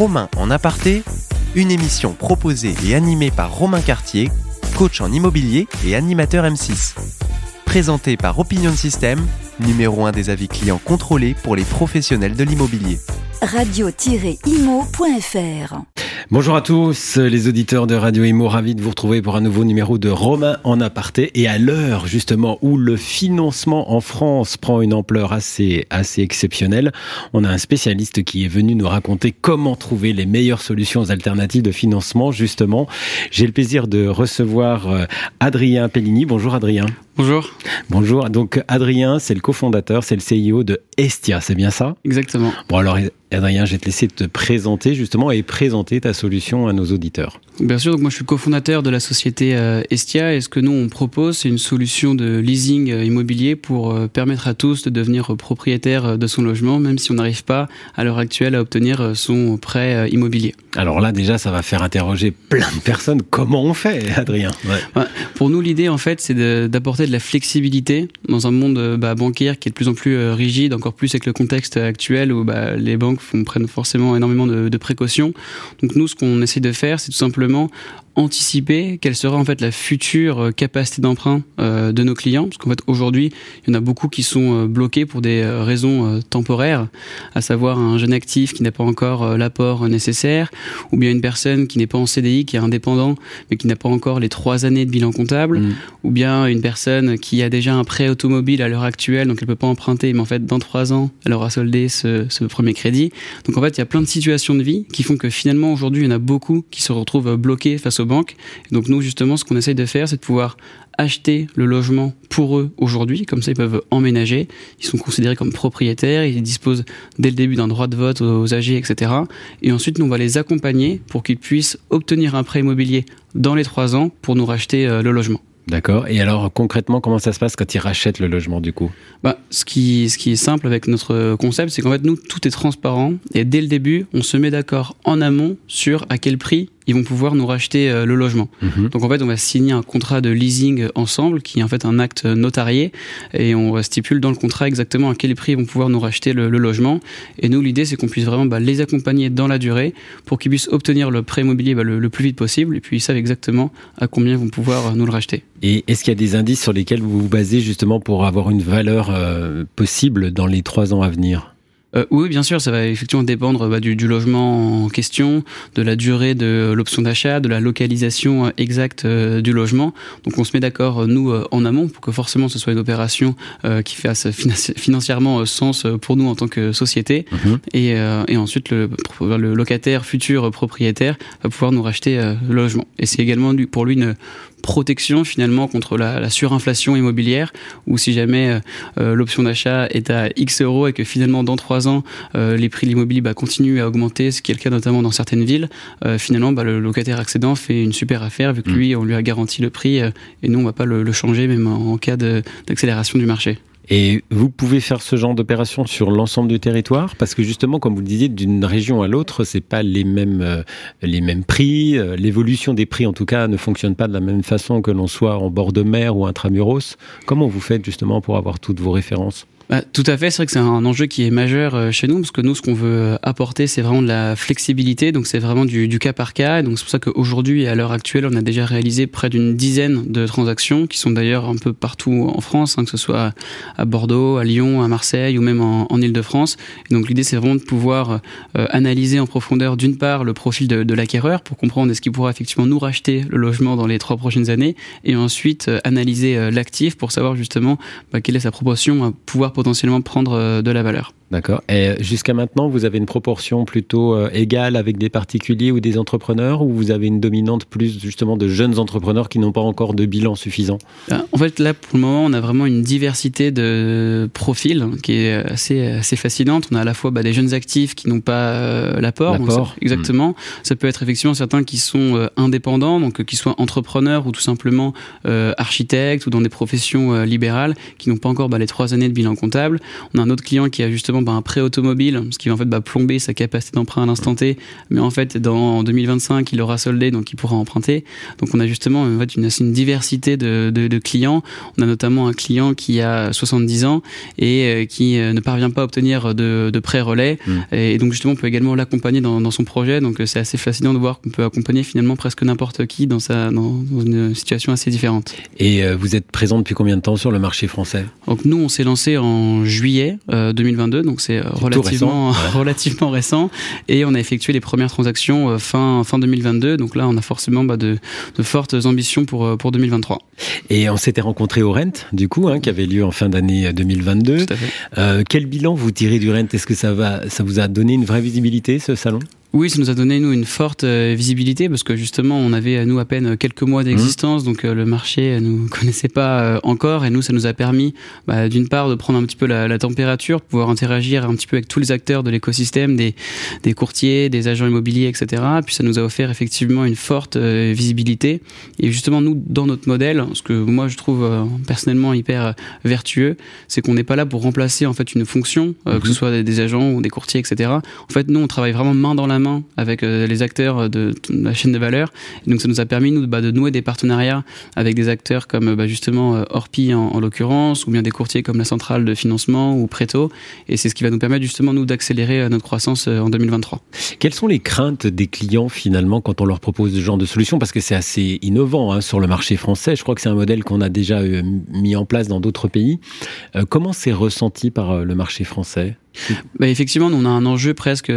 Romain en aparté, une émission proposée et animée par Romain Cartier, coach en immobilier et animateur M6. Présentée par Opinion System, numéro 1 des avis clients contrôlés pour les professionnels de l'immobilier. Radio-imo.fr Bonjour à tous, les auditeurs de Radio Imo, ravi de vous retrouver pour un nouveau numéro de Romain en aparté. Et à l'heure justement où le financement en France prend une ampleur assez, assez exceptionnelle, on a un spécialiste qui est venu nous raconter comment trouver les meilleures solutions alternatives de financement. Justement, j'ai le plaisir de recevoir euh, Adrien Pellini. Bonjour Adrien. Bonjour. Bonjour. Donc Adrien, c'est le cofondateur, c'est le CIO de Estia, c'est bien ça? Exactement. Bon alors Adrien, je vais te laisser te présenter justement et présenter ta solution à nos auditeurs. Bien sûr, donc moi je suis cofondateur de la société euh, Estia et ce que nous on propose c'est une solution de leasing euh, immobilier pour euh, permettre à tous de devenir propriétaire de son logement même si on n'arrive pas à l'heure actuelle à obtenir son prêt immobilier. Alors là déjà ça va faire interroger plein de personnes. Comment on fait Adrien? Ouais. Pour nous l'idée en fait c'est d'apporter de, la flexibilité dans un monde bah, bancaire qui est de plus en plus rigide, encore plus avec le contexte actuel où bah, les banques prennent forcément énormément de, de précautions. Donc nous ce qu'on essaie de faire c'est tout simplement anticiper quelle sera en fait la future euh, capacité d'emprunt euh, de nos clients parce qu'en fait aujourd'hui il y en a beaucoup qui sont euh, bloqués pour des raisons temporaires à savoir un jeune actif qui n'a pas encore l'apport nécessaire ou bien une personne qui n'est pas en CDI qui est indépendant mais qui n'a pas encore les trois années de bilan comptable mmh. ou bien une personne qui a déjà un prêt automobile à l'heure actuelle donc elle peut pas emprunter mais en fait dans trois ans elle aura soldé ce, ce premier crédit donc en fait il y a plein de situations de vie qui font que finalement aujourd'hui il y en a beaucoup qui se retrouvent bloqués face aux donc nous, justement, ce qu'on essaye de faire, c'est de pouvoir acheter le logement pour eux aujourd'hui, comme ça ils peuvent emménager, ils sont considérés comme propriétaires, ils disposent dès le début d'un droit de vote aux âgés, etc. Et ensuite, nous, on va les accompagner pour qu'ils puissent obtenir un prêt immobilier dans les trois ans pour nous racheter euh, le logement. D'accord. Et alors concrètement, comment ça se passe quand ils rachètent le logement du coup? Bah, ce, qui, ce qui est simple avec notre concept, c'est qu'en fait, nous, tout est transparent. Et dès le début, on se met d'accord en amont sur à quel prix ils vont pouvoir nous racheter euh, le logement. Mhm. Donc en fait, on va signer un contrat de leasing ensemble, qui est en fait un acte notarié, et on stipule dans le contrat exactement à quel prix ils vont pouvoir nous racheter le, logement. Et nous, l'idée, c'est qu'on puisse vraiment bah, les accompagner dans la durée pour qu'ils puissent obtenir le prêt immobilier bah, le, plus vite possible, et puis ils savent exactement à combien ils vont pouvoir nous le racheter. Et est-ce qu'il y a des indices sur lesquels vous vous basez justement pour avoir une valeur euh, possible dans les trois ans à venir? Euh, oui, bien sûr, ça va effectivement dépendre bah, du, du, logement en question, de la durée de l'option d'achat, de la localisation euh, exacte euh, du logement. Donc on se met d'accord, nous, en amont, pour que forcément ce soit une opération qui fasse financièrement sens pour nous en tant que société. Mhm. Et, et, ensuite, le, le, locataire, futur propriétaire, va pouvoir nous racheter le logement. Et c'est également pour lui une protection finalement contre la, la surinflation immobilière, ou si jamais l'option d'achat est à X euros et que finalement dans trois ans, euh, les prix de l'immobilier bah, continuent à augmenter, ce qui est le cas notamment dans certaines villes. Euh, finalement, bah, le locataire accédant fait une super affaire vu que mm. lui, on lui a garanti le prix euh, et nous, on va pas le, changer même en, cas d'accélération du marché. Et vous pouvez faire ce genre d'opération sur l'ensemble du territoire? Parce que justement, comme vous le disiez, d'une région à l'autre, c'est pas les mêmes les mêmes prix. L'évolution des prix, en tout cas, ne fonctionne pas de la même façon que l'on soit en bord de mer ou intramuros. Comment vous faites justement pour avoir toutes vos références? Bah, tout à fait, c'est vrai que c'est un enjeu qui est majeur euh, chez nous, parce que nous, ce qu'on veut euh, apporter, c'est vraiment de la flexibilité, donc c'est vraiment du, du, cas par cas, et donc c'est pour ça qu'aujourd'hui, à l'heure actuelle, on a déjà réalisé près d'une dizaine de transactions, qui sont d'ailleurs un peu partout en France, hein, que ce soit à Bordeaux, à Lyon, à Marseille, ou même en, en Ile-de-France. Et donc l'idée, c'est vraiment de pouvoir euh, analyser en profondeur, d'une part, le profil de, de l'acquéreur, pour comprendre est-ce qu'il pourra effectivement nous racheter le logement dans les trois prochaines années, et ensuite analyser l'actif pour savoir justement bah, quelle est sa proportion à pouvoir potentiellement prendre euh, de la valeur. D'accord. Et jusqu'à maintenant, vous avez une proportion plutôt euh, égale avec des particuliers ou des entrepreneurs ou vous avez une dominante plus justement de jeunes entrepreneurs qui n'ont pas encore de bilan suffisant? Ben, En fait, là, pour le moment, on a vraiment une diversité de profils qui est assez, assez fascinante. On a à la fois bah, des jeunes actifs qui n'ont pas euh, l'apport. Exactement. Ça peut être effectivement certains qui sont euh, indépendants, donc qui soient entrepreneurs ou tout simplement architectes ou dans des professions libérales qui n'ont pas encore bah, les trois années de bilan comptable. On a un autre client qui a justement bah, un prêt automobile, ce qui va en fait bah, plomber sa capacité d'emprunt à l'instant T, mais en fait dans en 2025 il aura soldé donc il pourra emprunter. Donc on a justement en fait, une, une diversité de, de, de, clients. On a notamment un client qui a 70 ans et euh, qui euh, ne parvient pas à obtenir de, de prêt relais mmh. et donc justement on peut également l'accompagner dans, dans, son projet. Donc c'est assez fascinant de voir qu'on peut accompagner finalement presque n'importe qui dans, sa, dans, dans, une situation assez différente. Et vous êtes présent depuis combien de temps sur le marché français? Donc nous on s'est lancé en juillet 2022, donc c'est relativement récent. relativement récent. Et on a effectué les premières transactions fin fin 2022. Donc là, on a forcément bah, de, de, fortes ambitions pour pour 2023. Et on s'était rencontré au Rent, du coup, hein, qui avait lieu en fin d'année 2022. Euh, quel bilan vous tirez du Rent? Est-ce que ça va, ça vous a donné une vraie visibilité ce salon? Oui, ça nous a donné nous une forte euh, visibilité parce que justement on avait nous à peine quelques mois d'existence, mmh. donc euh, le marché euh, nous connaissait pas encore et nous ça nous a permis bah, d'une part de prendre un petit peu la, la, température, pouvoir interagir un petit peu avec tous les acteurs de l'écosystème, des, des courtiers, des agents immobiliers, etc. Puis ça nous a offert effectivement une forte visibilité et justement nous dans notre modèle, ce que moi je trouve personnellement hyper vertueux, c'est qu'on n'est pas là pour remplacer en fait une fonction, mmh. que ce soit des, des, agents ou des courtiers, etc. En fait nous on travaille vraiment main dans la avec euh, les acteurs de la chaîne de valeur. Donc ça nous a permis nous bah, de nouer des partenariats avec des acteurs comme bah, justement euh, Orpi en, en l'occurrence, ou bien des courtiers comme la centrale de financement ou Preto. Et c'est ce qui va nous permettre justement nous d'accélérer euh, notre croissance en 2023. Quelles sont les craintes des clients finalement quand on leur propose ce genre de solution? Parce que c'est assez innovant hein, sur le marché français. Je crois que c'est un modèle qu'on a déjà mis en place dans d'autres pays. comment c'est ressenti par le marché français? Bah effectivement, on a un enjeu presque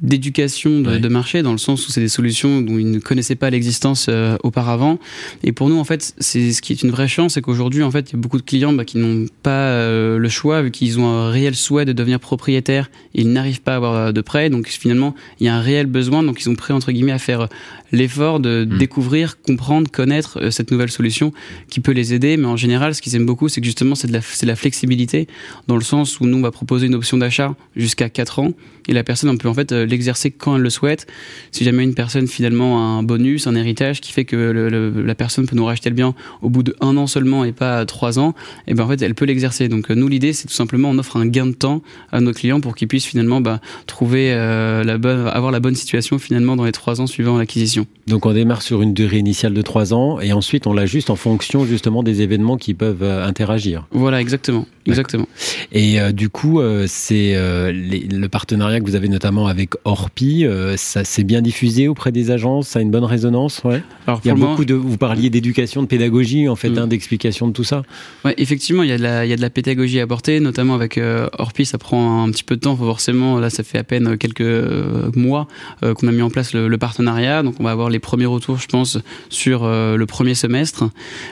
d'éducation de, marché, dans le sens où c'est des solutions dont ils ne connaissaient pas l'existence euh, auparavant. Et pour nous, en fait, c'est ce qui est une vraie chance, c'est qu'aujourd'hui, en fait, il y a beaucoup de clients bah, qui n'ont pas euh, le choix, vu qu'ils ont un réel souhait de devenir propriétaire, ils n'arrivent pas à avoir euh, de prêt. Donc finalement, il y a un réel besoin, donc ils sont prêts entre guillemets à faire l'effort de mmh. découvrir, comprendre, connaître euh, cette nouvelle solution qui peut les aider. Mais en général, ce qu'ils aiment beaucoup, c'est que justement, c'est de la flexibilité, dans le sens où nous, on va proposer une option d'achat jusqu'à 4 ans et la personne on peut en fait euh, l'exercer quand elle le souhaite. Si jamais une personne finalement a un bonus, un héritage qui fait que le, le, la personne peut nous racheter le bien au bout de un an seulement et pas trois ans, et ben en fait elle peut l'exercer. Donc euh, nous l'idée c'est tout simplement on offre un gain de temps à nos clients pour qu'ils puissent finalement bah, trouver euh, la bonne, avoir la bonne situation finalement dans les trois ans suivant l'acquisition. Donc on démarre sur une durée initiale de trois ans et ensuite on l'ajuste en fonction justement des événements qui peuvent interagir. Voilà exactement, exactement. Et euh, du coup c'est le partenariat que vous avez notamment avec Orpi, euh, ça s'est bien diffusé auprès des agences, ça a une bonne résonance, ouais. Alors, il y a beaucoup de, vous parliez d'éducation, de pédagogie, en fait, mm. hein, d'explication de tout ça. Ouais, effectivement, il y a de la, il y a de la pédagogie à apporter, notamment avec euh, Orpi, ça prend un petit peu de temps, forcément. Là, ça fait à peine quelques euh, mois euh, qu'on a mis en place le, le, partenariat, donc on va avoir les premiers retours, je pense, sur euh, le premier semestre.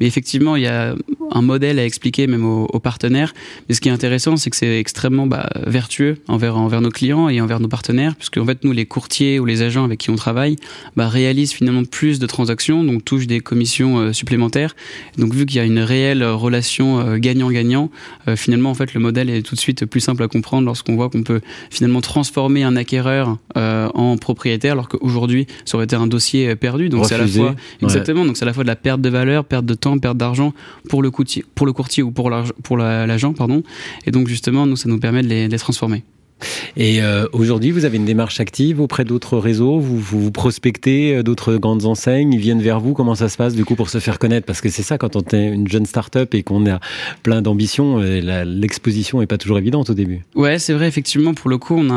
Mais effectivement, il y a un modèle à expliquer même aux, aux partenaires. Mais ce qui est intéressant, c'est que c'est extrêmement bah, vertueux envers envers nos clients et envers nos partenaires, puisque en fait nous les courtiers ou les agents avec qui on travaille bah, réalisent finalement plus de transactions, donc touchent des commissions euh, supplémentaires. Donc vu qu'il y a une réelle relation euh, gagnant-gagnant, euh, finalement en fait le modèle est tout de suite plus simple à comprendre lorsqu'on voit qu'on peut finalement transformer un acquéreur en propriétaire, alors qu'aujourd'hui ça aurait été un dossier perdu. Donc c'est à la fois exactement, ouais. donc c'est à la fois de la perte de valeur, perte de temps, perte d'argent pour le pour le courtier ou pour l'agent, pardon. Et donc justement nous ça nous permet de les transformer. Et euh, aujourd'hui, vous avez une démarche active auprès d'autres réseaux, vous, vous, prospectez euh, d'autres grandes enseignes, ils viennent vers vous, comment ça se passe du coup pour se faire connaître? Parce que c'est ça, quand on est une jeune start-up et qu'on a plein d'ambitions, euh, l'exposition n'est pas toujours évidente au début. Ouais, c'est vrai, effectivement, pour le coup, on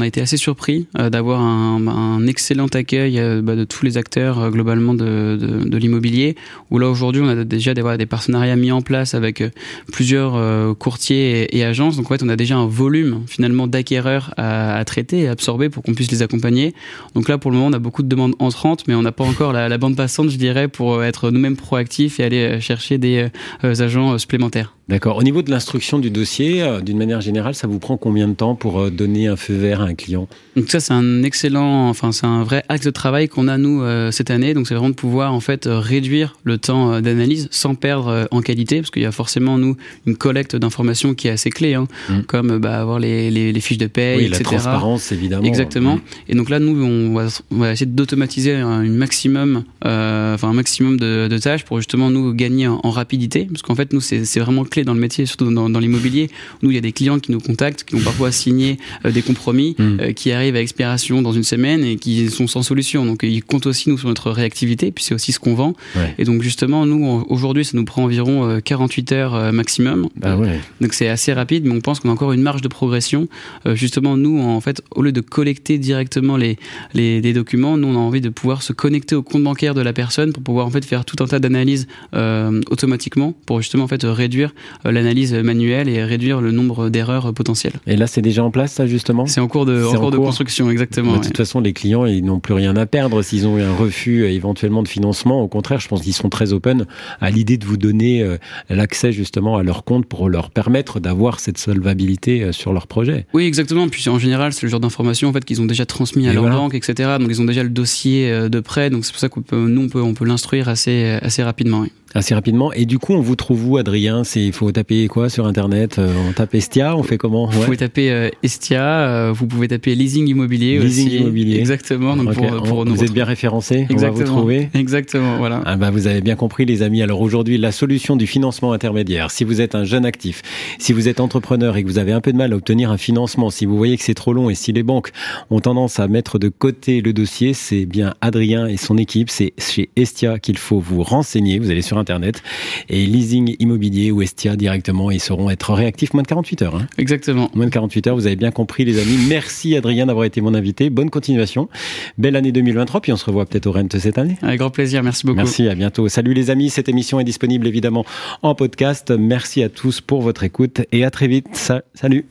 a, été assez surpris d'avoir un, excellent accueil bah, de tous les acteurs globalement de, l'immobilier, où là aujourd'hui, on a déjà des partenariats mis en place avec plusieurs courtiers et, et agences, donc en fait, on a déjà un volume finalement d'acquéreurs à, traiter et absorber pour qu'on puisse les accompagner. Donc là, pour le moment, on a beaucoup de demandes entrantes, mais on n'a pas encore la, la, bande passante, je dirais, pour être nous-mêmes proactifs et aller chercher des euh, agents supplémentaires. D'accord. Au niveau de l'instruction du dossier, euh, d'une manière générale, ça vous prend combien de temps pour euh, donner un feu vert à un client? Donc ça, c'est un excellent, enfin c'est un vrai axe de travail qu'on a nous euh, cette année. Donc c'est vraiment de pouvoir en fait réduire le temps d'analyse sans perdre en qualité, parce qu'il y a forcément nous une collecte d'informations qui est assez clé, hein, mmh. comme bah, avoir les, les, les, fiches de paye, oui, etc. La transparence, évidemment. Exactement. Mmh. Et donc là, nous, on va, on va essayer d'automatiser un maximum, enfin un maximum de, de, tâches pour justement nous gagner en, en rapidité, parce qu'en fait nous c'est vraiment clé dans le métier, surtout dans, dans l'immobilier. Nous, il y a des clients qui nous contactent, qui ont parfois signé des compromis, mm. qui arrivent à expiration dans une semaine et qui sont sans solution. Donc ils comptent aussi nous sur notre réactivité, puis c'est aussi ce qu'on vend. Et donc justement, nous aujourd'hui, ça nous prend environ 48 heures maximum. Bah ouais. Donc c'est assez rapide, mais on pense qu'on a encore une marge de progression. justement, nous, en fait, au lieu de collecter directement les, les, les documents, nous on a envie de pouvoir se connecter au compte bancaire de la personne pour pouvoir en fait faire tout un tas d'analyses euh, automatiquement pour justement en fait réduire euh, l'analyse manuelle et réduire le nombre d'erreurs potentielles. Et là, c'est déjà en place, ça justement? C'est en cours de, en cours de construction, exactement. De toute façon, les clients, ils n'ont plus rien à perdre s'ils ont eu un refus euh, éventuellement de financement. Au contraire, je pense qu'ils sont très open à l'idée de vous donner l'accès justement à leur compte pour leur permettre d'avoir cette solvabilité sur leur projet. Oui, exactement. Puis en général, c'est le genre d'information en fait qu'ils ont déjà transmis à leur banque, etc. Donc ils ont déjà le dossier de prêt. Donc c'est pour ça que nous on peut on peut l'instruire assez assez rapidement assez rapidement. Et du coup, on vous trouve où, Adrien? C'est il faut taper quoi sur internet? Euh, On tape Estia On fait comment? Vous pouvez taper euh, Estia. Euh, vous pouvez taper leasing immobilier leasing immobilier. Exactement. Donc pour, vous êtes bien référencé. Exactement. On va vous trouver. Exactement. Voilà. Ah bah vous avez bien compris, les amis. Alors aujourd'hui, la solution du financement intermédiaire. Si vous êtes un jeune actif, si vous êtes entrepreneur et que vous avez un peu de mal à obtenir un financement, si vous voyez que c'est trop long et si les banques ont tendance à mettre de côté le dossier, c'est bien Adrien et son équipe. C'est chez Estia qu'il faut vous renseigner. Vous allez sur internet et leasing immobilier ou Estia directement. Ils sauront être réactifs moins de 48 heures. Hein. Exactement. Moins de 48 heures, vous avez bien compris les amis. Merci Adrien d'avoir été mon invité. Bonne continuation. Belle année 2023, puis on se revoit peut-être au Rent cette année. Avec grand plaisir, merci beaucoup. Merci, à bientôt. Salut les amis, cette émission est disponible évidemment en podcast. Merci à tous pour votre écoute et à très vite. Salut.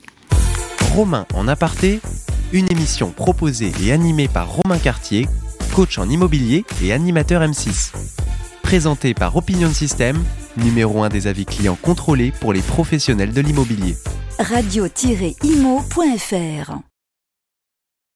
Romain en aparté, une émission proposée et animée par Romain Cartier, coach en immobilier et animateur M6 présenté par Opinion System, numéro 1 des avis clients contrôlés pour les professionnels de l'immobilier. Radio-imo.fr